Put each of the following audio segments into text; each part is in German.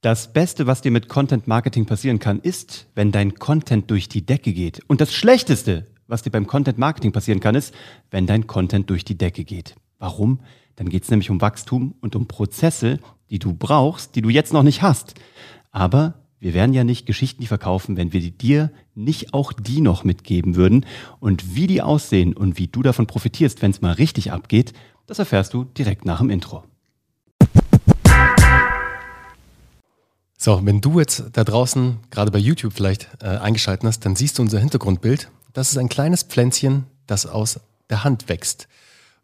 Das Beste, was dir mit Content Marketing passieren kann, ist, wenn dein Content durch die Decke geht. Und das Schlechteste, was dir beim Content Marketing passieren kann, ist, wenn dein Content durch die Decke geht. Warum? Dann geht es nämlich um Wachstum und um Prozesse, die du brauchst, die du jetzt noch nicht hast. Aber wir werden ja nicht Geschichten verkaufen, wenn wir dir nicht auch die noch mitgeben würden. Und wie die aussehen und wie du davon profitierst, wenn es mal richtig abgeht, das erfährst du direkt nach dem Intro. So, wenn du jetzt da draußen gerade bei YouTube vielleicht äh, eingeschaltet hast, dann siehst du unser Hintergrundbild. Das ist ein kleines Pflänzchen, das aus der Hand wächst.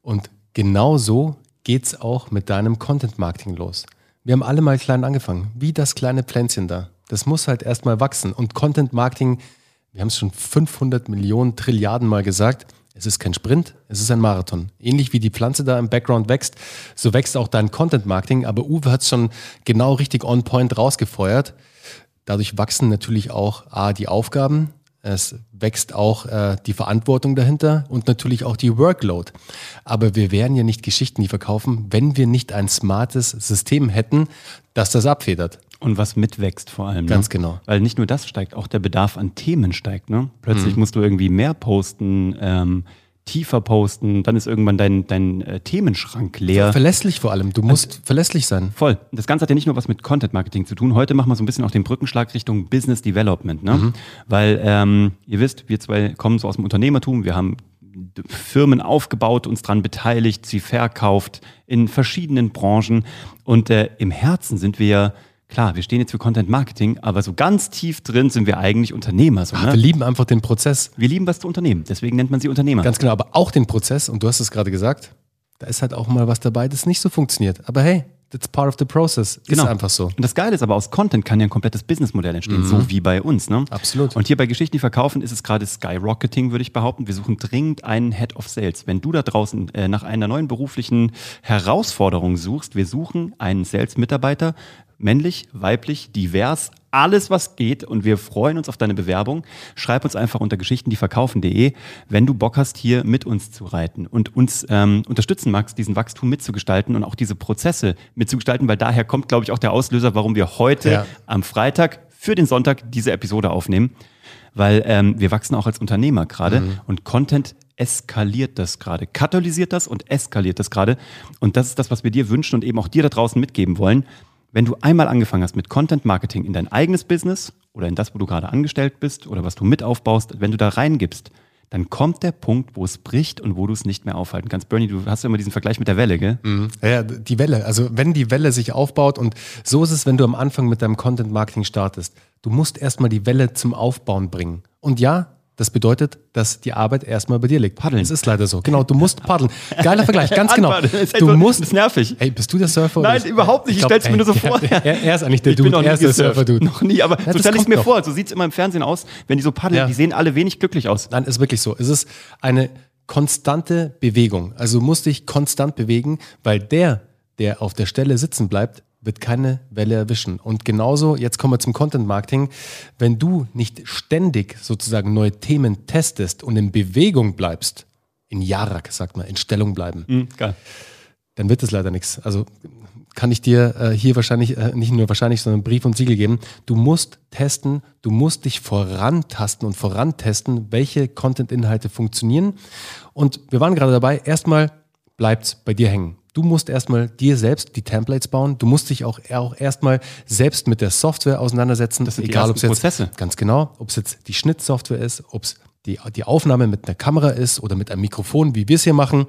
Und genau so geht es auch mit deinem Content Marketing los. Wir haben alle mal klein angefangen, wie das kleine Pflänzchen da. Das muss halt erstmal wachsen. Und Content Marketing, wir haben es schon 500 Millionen Trilliarden Mal gesagt, es ist kein Sprint, es ist ein Marathon. Ähnlich wie die Pflanze da im Background wächst, so wächst auch dein Content Marketing. Aber Uwe hat es schon genau richtig on point rausgefeuert. Dadurch wachsen natürlich auch A, die Aufgaben, es wächst auch äh, die Verantwortung dahinter und natürlich auch die Workload. Aber wir wären ja nicht Geschichten, die verkaufen, wenn wir nicht ein smartes System hätten, das das abfedert. Und was mitwächst vor allem. Ganz ne? genau. Weil nicht nur das steigt, auch der Bedarf an Themen steigt. Ne? Plötzlich mhm. musst du irgendwie mehr posten, ähm, tiefer posten, dann ist irgendwann dein, dein äh, Themenschrank leer. Verlässlich vor allem, du musst also, verlässlich sein. Voll. Das Ganze hat ja nicht nur was mit Content Marketing zu tun. Heute machen wir so ein bisschen auch den Brückenschlag Richtung Business Development. Ne? Mhm. Weil ähm, ihr wisst, wir zwei kommen so aus dem Unternehmertum, wir haben Firmen aufgebaut, uns daran beteiligt, sie verkauft in verschiedenen Branchen und äh, im Herzen sind wir ja klar, wir stehen jetzt für Content Marketing, aber so ganz tief drin sind wir eigentlich Unternehmer. So, ne? Wir lieben einfach den Prozess. Wir lieben was zu unternehmen, deswegen nennt man sie Unternehmer. Ganz genau, aber auch den Prozess, und du hast es gerade gesagt, da ist halt auch mal was dabei, das nicht so funktioniert. Aber hey, that's part of the process. Ist genau. einfach so. Und das Geile ist aber, aus Content kann ja ein komplettes Businessmodell entstehen, mhm. so wie bei uns. Ne? Absolut. Und hier bei Geschichten, die verkaufen, ist es gerade Skyrocketing, würde ich behaupten. Wir suchen dringend einen Head of Sales. Wenn du da draußen äh, nach einer neuen beruflichen Herausforderung suchst, wir suchen einen Sales-Mitarbeiter männlich, weiblich, divers, alles was geht und wir freuen uns auf deine Bewerbung. Schreib uns einfach unter geschichtendieverkaufen.de, wenn du Bock hast, hier mit uns zu reiten und uns ähm, unterstützen magst, diesen Wachstum mitzugestalten und auch diese Prozesse mitzugestalten, weil daher kommt, glaube ich, auch der Auslöser, warum wir heute ja. am Freitag für den Sonntag diese Episode aufnehmen. Weil ähm, wir wachsen auch als Unternehmer gerade mhm. und Content eskaliert das gerade, katalysiert das und eskaliert das gerade. Und das ist das, was wir dir wünschen und eben auch dir da draußen mitgeben wollen wenn du einmal angefangen hast mit Content Marketing in dein eigenes Business oder in das, wo du gerade angestellt bist oder was du mit aufbaust, wenn du da reingibst, dann kommt der Punkt, wo es bricht und wo du es nicht mehr aufhalten kannst. Bernie, du hast ja immer diesen Vergleich mit der Welle, gell? Mhm. Ja, die Welle. Also wenn die Welle sich aufbaut und so ist es, wenn du am Anfang mit deinem Content Marketing startest. Du musst erstmal die Welle zum Aufbauen bringen. Und ja, das bedeutet, dass die Arbeit erstmal bei dir liegt. Paddeln. Es ist leider so. Genau, du musst paddeln. Geiler Vergleich, ganz genau. Du musst. Das ist nervig. Hey, bist du der Surfer? Nein, überhaupt nicht. Ich, ich stell's mir nur so vor. Er, er, ist eigentlich der ich Dude. er ist der Surfer-Dude. Noch nie, aber ja, so stelle ich es mir noch. vor. So sieht es immer im Fernsehen aus, wenn die so paddeln. Ja. Die sehen alle wenig glücklich aus. Nein, ist wirklich so. Es ist eine konstante Bewegung. Also du musst dich konstant bewegen, weil der, der auf der Stelle sitzen bleibt, wird keine Welle erwischen. Und genauso, jetzt kommen wir zum Content Marketing, wenn du nicht ständig sozusagen neue Themen testest und in Bewegung bleibst, in Jarak, sagt man, in Stellung bleiben, mhm, dann wird es leider nichts. Also kann ich dir äh, hier wahrscheinlich, äh, nicht nur wahrscheinlich, sondern Brief und Siegel geben. Du musst testen, du musst dich vorantasten und vorantesten, welche Content-Inhalte funktionieren. Und wir waren gerade dabei, erstmal bleibt bei dir hängen. Du musst erstmal dir selbst die Templates bauen. Du musst dich auch, auch erstmal selbst mit der Software auseinandersetzen. Das sind egal, ob es jetzt Prozesse. ganz genau, ob es jetzt die Schnittsoftware ist, ob es die, die Aufnahme mit einer Kamera ist oder mit einem Mikrofon, wie wir es hier machen.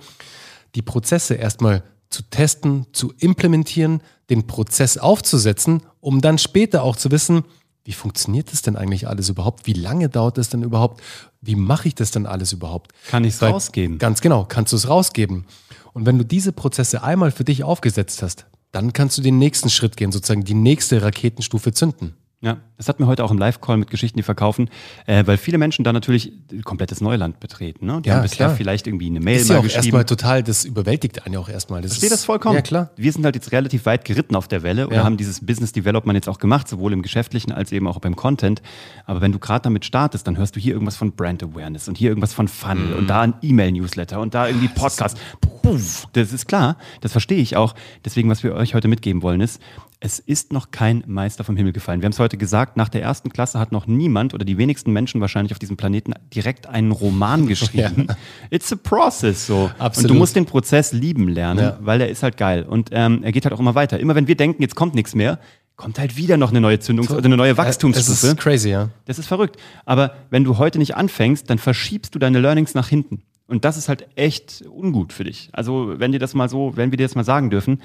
Die Prozesse erstmal zu testen, zu implementieren, den Prozess aufzusetzen, um dann später auch zu wissen, wie funktioniert das denn eigentlich alles überhaupt? Wie lange dauert das denn überhaupt? Wie mache ich das denn alles überhaupt? Kann ich es rausgeben? Ganz genau, kannst du es rausgeben. Und wenn du diese Prozesse einmal für dich aufgesetzt hast, dann kannst du den nächsten Schritt gehen, sozusagen die nächste Raketenstufe zünden. Ja, das hatten wir heute auch im Live-Call mit Geschichten, die verkaufen, äh, weil viele Menschen da natürlich komplettes Neuland betreten. Ne? Die ja, haben bisher klar. vielleicht irgendwie eine Mail ist mal ja auch geschrieben. erstmal total, das überwältigt einen ja auch erstmal. Das Verstehe das vollkommen. Ja, klar. Wir sind halt jetzt relativ weit geritten auf der Welle und ja. haben dieses Business Development jetzt auch gemacht, sowohl im Geschäftlichen als eben auch beim Content. Aber wenn du gerade damit startest, dann hörst du hier irgendwas von Brand Awareness und hier irgendwas von Funnel mhm. und da ein E-Mail-Newsletter und da irgendwie Podcast. Das ist, das ist klar, das verstehe ich auch. Deswegen, was wir euch heute mitgeben wollen, ist, es ist noch kein Meister vom Himmel gefallen. Wir haben es heute gesagt, nach der ersten Klasse hat noch niemand oder die wenigsten Menschen wahrscheinlich auf diesem Planeten direkt einen Roman geschrieben. Ja. It's a process so. Absolut. Und du musst den Prozess lieben lernen, ja. weil er ist halt geil. Und ähm, er geht halt auch immer weiter. Immer wenn wir denken, jetzt kommt nichts mehr, kommt halt wieder noch eine neue Zündungs- oder eine neue Wachstumsstufe. Das ist crazy, ja. Das ist verrückt. Aber wenn du heute nicht anfängst, dann verschiebst du deine Learnings nach hinten. Und das ist halt echt ungut für dich. Also, wenn dir das mal so, wenn wir dir das mal sagen dürfen,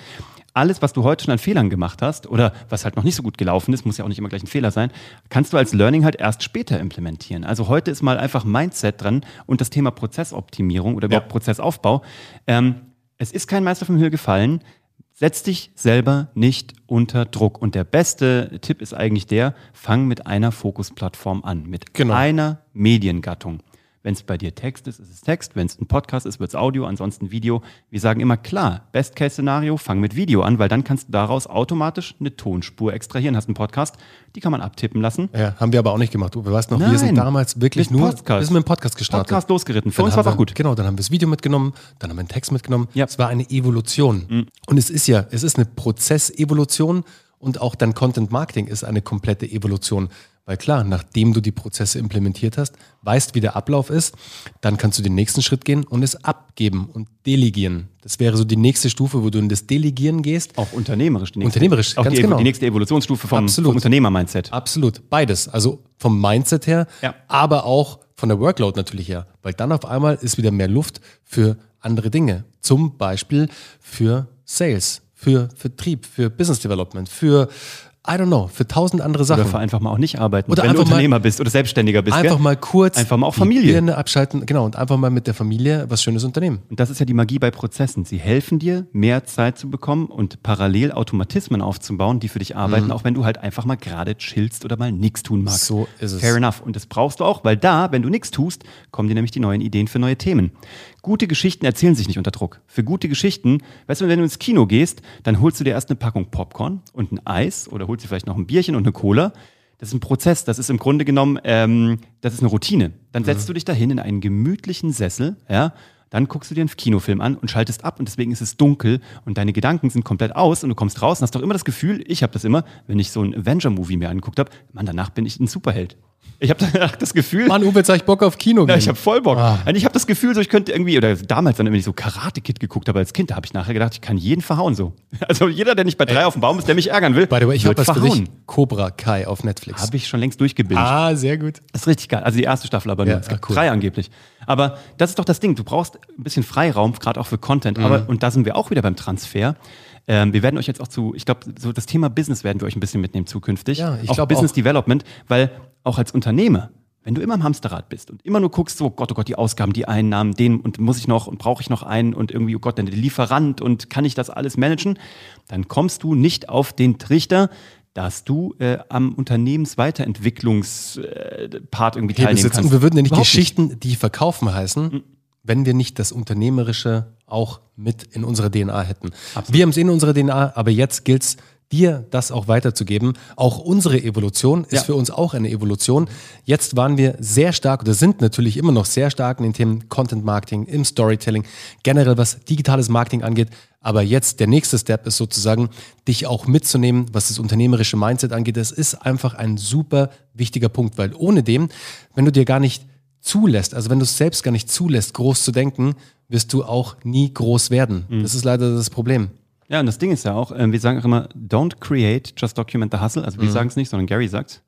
alles, was du heute schon an Fehlern gemacht hast oder was halt noch nicht so gut gelaufen ist, muss ja auch nicht immer gleich ein Fehler sein, kannst du als Learning halt erst später implementieren. Also heute ist mal einfach Mindset dran und das Thema Prozessoptimierung oder überhaupt ja. Prozessaufbau. Ähm, es ist kein Meister vom Himmel gefallen. Setz dich selber nicht unter Druck. Und der beste Tipp ist eigentlich der, fang mit einer Fokusplattform an, mit genau. einer Mediengattung. Wenn es bei dir Text ist, ist es Text. Wenn es ein Podcast ist, wird es Audio, ansonsten Video. Wir sagen immer klar, Best-Case-Szenario, fang mit Video an, weil dann kannst du daraus automatisch eine Tonspur extrahieren. Hast einen Podcast, die kann man abtippen lassen. Ja, haben wir aber auch nicht gemacht. Du weißt noch, Nein, wir sind damals wirklich nur Podcast. wir sind mit dem Podcast gestartet. Podcast losgeritten. Für dann uns war es auch gut. Genau, dann haben wir das Video mitgenommen, dann haben wir einen Text mitgenommen. Ja. Es war eine Evolution. Mhm. Und es ist ja, es ist eine Prozessevolution und auch dein Content Marketing ist eine komplette Evolution. Weil klar, nachdem du die Prozesse implementiert hast, weißt, wie der Ablauf ist, dann kannst du den nächsten Schritt gehen und es abgeben und delegieren. Das wäre so die nächste Stufe, wo du in das Delegieren gehst. Auch unternehmerisch. Die nächste, unternehmerisch, auch ganz die, genau. die nächste Evolutionsstufe vom, vom Unternehmer-Mindset. Absolut, beides. Also vom Mindset her, ja. aber auch von der Workload natürlich her. Weil dann auf einmal ist wieder mehr Luft für andere Dinge. Zum Beispiel für Sales, für Vertrieb, für Business Development, für I don't know, für tausend andere Sachen. Oder einfach mal auch nicht arbeiten, oder wenn du Unternehmer mal, bist oder Selbstständiger bist. Einfach gell? mal kurz einfach mal auch Familie. Birne abschalten, genau, und einfach mal mit der Familie was Schönes unternehmen. Und das ist ja die Magie bei Prozessen. Sie helfen dir, mehr Zeit zu bekommen und parallel Automatismen aufzubauen, die für dich arbeiten, mhm. auch wenn du halt einfach mal gerade chillst oder mal nichts tun magst. So ist es. Fair enough. Und das brauchst du auch, weil da, wenn du nichts tust, kommen dir nämlich die neuen Ideen für neue Themen. Gute Geschichten erzählen sich nicht unter Druck. Für gute Geschichten, weißt du, wenn du ins Kino gehst, dann holst du dir erst eine Packung Popcorn und ein Eis oder holst dir vielleicht noch ein Bierchen und eine Cola. Das ist ein Prozess, das ist im Grunde genommen, ähm, das ist eine Routine. Dann setzt mhm. du dich dahin in einen gemütlichen Sessel, ja, dann guckst du dir einen Kinofilm an und schaltest ab und deswegen ist es dunkel und deine Gedanken sind komplett aus und du kommst raus und hast doch immer das Gefühl, ich habe das immer, wenn ich so ein Avenger-Movie mir angeguckt habe, Mann, danach bin ich ein Superheld. Ich habe das Gefühl. Mann, Uwe, jetzt hab ich Bock auf Kino. Ja, ich habe voll Bock. Ah. Ich habe das Gefühl, so ich könnte irgendwie, oder damals dann, wenn ich so Karate Kid geguckt habe als Kind, da habe ich nachher gedacht, ich kann jeden verhauen so. Also jeder, der nicht bei drei Ey. auf dem Baum ist, der mich ärgern will. By the way, ich habe was verhauen. für dich. Cobra Kai auf Netflix. Habe ich schon längst durchgebildet. Ah, sehr gut. Das ist richtig geil. Also die erste Staffel aber nur. Ja, es gibt cool. drei angeblich. Aber das ist doch das Ding. Du brauchst ein bisschen Freiraum, gerade auch für Content. Mhm. Aber, und da sind wir auch wieder beim Transfer. Ähm, wir werden euch jetzt auch zu, ich glaube, so das Thema Business werden wir euch ein bisschen mitnehmen zukünftig. Ja, ich auch Business auch. Development, weil auch als Unternehmer wenn du immer im Hamsterrad bist und immer nur guckst, so Gott, oh Gott, die Ausgaben, die Einnahmen, den und muss ich noch und brauche ich noch einen und irgendwie, oh Gott, der Lieferant und kann ich das alles managen, dann kommst du nicht auf den Trichter, dass du äh, am Unternehmensweiterentwicklungspart äh, irgendwie teilnehmen kannst. Und wir würden ja nicht Überhaupt Geschichten, nicht. die verkaufen heißen, mhm. wenn wir nicht das Unternehmerische auch mit in unserer DNA hätten. Absolut. Wir haben es in unserer DNA, aber jetzt gilt es, dir das auch weiterzugeben. Auch unsere Evolution ist ja. für uns auch eine Evolution. Jetzt waren wir sehr stark oder sind natürlich immer noch sehr stark in den Themen Content Marketing, im Storytelling, generell was digitales Marketing angeht. Aber jetzt der nächste Step ist sozusagen, dich auch mitzunehmen, was das unternehmerische Mindset angeht. Das ist einfach ein super wichtiger Punkt, weil ohne dem, wenn du dir gar nicht zulässt, also wenn du es selbst gar nicht zulässt, groß zu denken, wirst du auch nie groß werden. Mhm. Das ist leider das Problem. Ja, und das Ding ist ja auch, äh, wir sagen auch immer, don't create, just document the hustle. Also wir mhm. sagen es nicht, sondern Gary sagt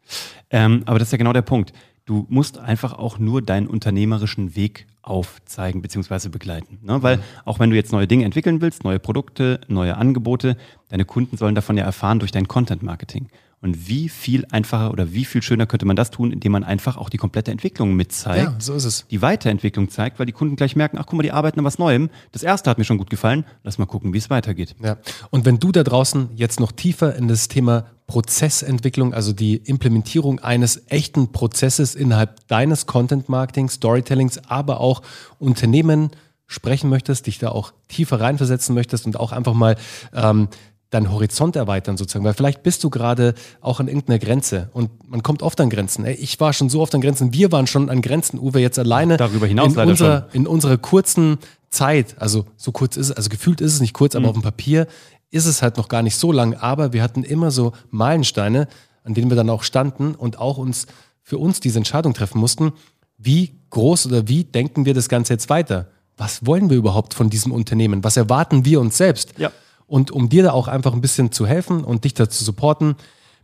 ähm, Aber das ist ja genau der Punkt. Du musst einfach auch nur deinen unternehmerischen Weg aufzeigen bzw. begleiten. Ne? Weil mhm. auch wenn du jetzt neue Dinge entwickeln willst, neue Produkte, neue Angebote, deine Kunden sollen davon ja erfahren durch dein Content-Marketing. Und wie viel einfacher oder wie viel schöner könnte man das tun, indem man einfach auch die komplette Entwicklung mitzeigt. Ja, so ist es. Die Weiterentwicklung zeigt, weil die Kunden gleich merken, ach guck mal, die arbeiten an was Neuem. Das erste hat mir schon gut gefallen. Lass mal gucken, wie es weitergeht. Ja. Und wenn du da draußen jetzt noch tiefer in das Thema Prozessentwicklung, also die Implementierung eines echten Prozesses innerhalb deines Content Marketing, Storytellings, aber auch Unternehmen sprechen möchtest, dich da auch tiefer reinversetzen möchtest und auch einfach mal ähm, deinen Horizont erweitern sozusagen, weil vielleicht bist du gerade auch an irgendeiner Grenze und man kommt oft an Grenzen. Ey, ich war schon so oft an Grenzen, wir waren schon an Grenzen, Uwe, jetzt alleine darüber hinaus in, unserer, in unserer kurzen Zeit, also so kurz ist es, also gefühlt ist es nicht kurz, aber mhm. auf dem Papier ist es halt noch gar nicht so lang, aber wir hatten immer so Meilensteine, an denen wir dann auch standen und auch uns für uns diese Entscheidung treffen mussten, wie groß oder wie denken wir das Ganze jetzt weiter? Was wollen wir überhaupt von diesem Unternehmen? Was erwarten wir uns selbst? Ja. Und um dir da auch einfach ein bisschen zu helfen und dich da zu supporten,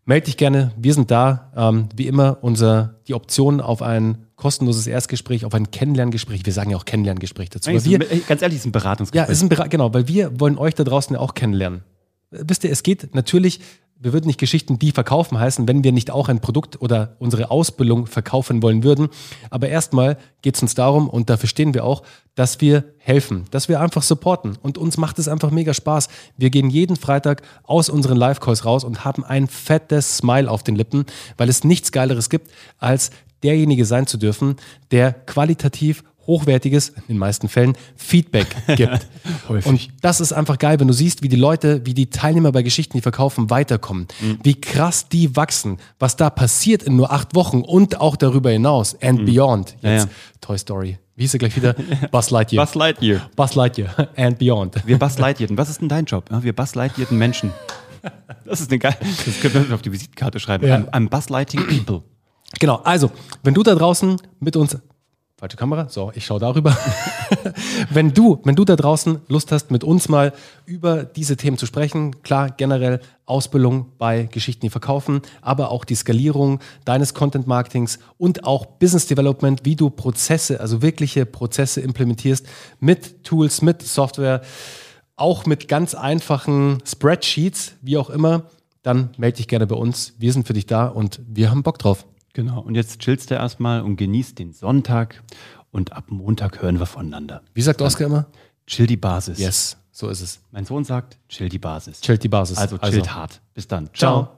melde dich gerne. Wir sind da. Ähm, wie immer, unser, die Option auf ein kostenloses Erstgespräch, auf ein Kennenlerngespräch. Wir sagen ja auch Kennenlerngespräch dazu. Eigentlich wir, ein- ganz ehrlich, es ist ein ja, Beratungsgespräch. ist ein Bera genau, weil wir wollen euch da draußen ja auch kennenlernen. Äh, Wisst ihr, es geht natürlich, wir würden nicht Geschichten, die verkaufen heißen, wenn wir nicht auch ein Produkt oder unsere Ausbildung verkaufen wollen würden. Aber erstmal geht es uns darum, und dafür stehen wir auch, dass wir helfen, dass wir einfach supporten. Und uns macht es einfach mega Spaß. Wir gehen jeden Freitag aus unseren Live-Calls raus und haben ein fettes Smile auf den Lippen, weil es nichts Geileres gibt, als derjenige sein zu dürfen, der qualitativ hochwertiges, in den meisten Fällen, Feedback gibt. Und das ist einfach geil, wenn du siehst, wie die Leute, wie die Teilnehmer bei Geschichten, die verkaufen, weiterkommen. Wie krass die wachsen, was da passiert in nur acht Wochen und auch darüber hinaus and beyond. Ja, Jetzt ja. Toy Story. Wie hieß er gleich wieder? Buzz Lightyear. Buzz Lightyear. Buzz Lightyear and beyond. Wir Buzz Lightyearten. Was ist denn dein Job? Ja, wir Buzz Lightyearten Menschen. Das ist eine geile. Das können wir auf die Visitkarte schreiben. Ja. I'm, I'm Buzz Lighting People. Genau, also, wenn du da draußen mit uns. Falsche Kamera, so, ich schaue darüber. wenn du, wenn du da draußen Lust hast, mit uns mal über diese Themen zu sprechen, klar, generell Ausbildung bei Geschichten, die verkaufen, aber auch die Skalierung deines Content Marketings und auch Business Development, wie du Prozesse, also wirkliche Prozesse implementierst mit Tools, mit Software, auch mit ganz einfachen Spreadsheets, wie auch immer, dann melde dich gerne bei uns. Wir sind für dich da und wir haben Bock drauf. Genau. Und jetzt chillst du erstmal und genießt den Sonntag. Und ab Montag hören wir voneinander. Wie sagt Oskar immer? Chill die Basis. Yes, so ist es. Mein Sohn sagt, chill die Basis. Chillt die Basis. Also chillt hart. Bis dann. Ciao.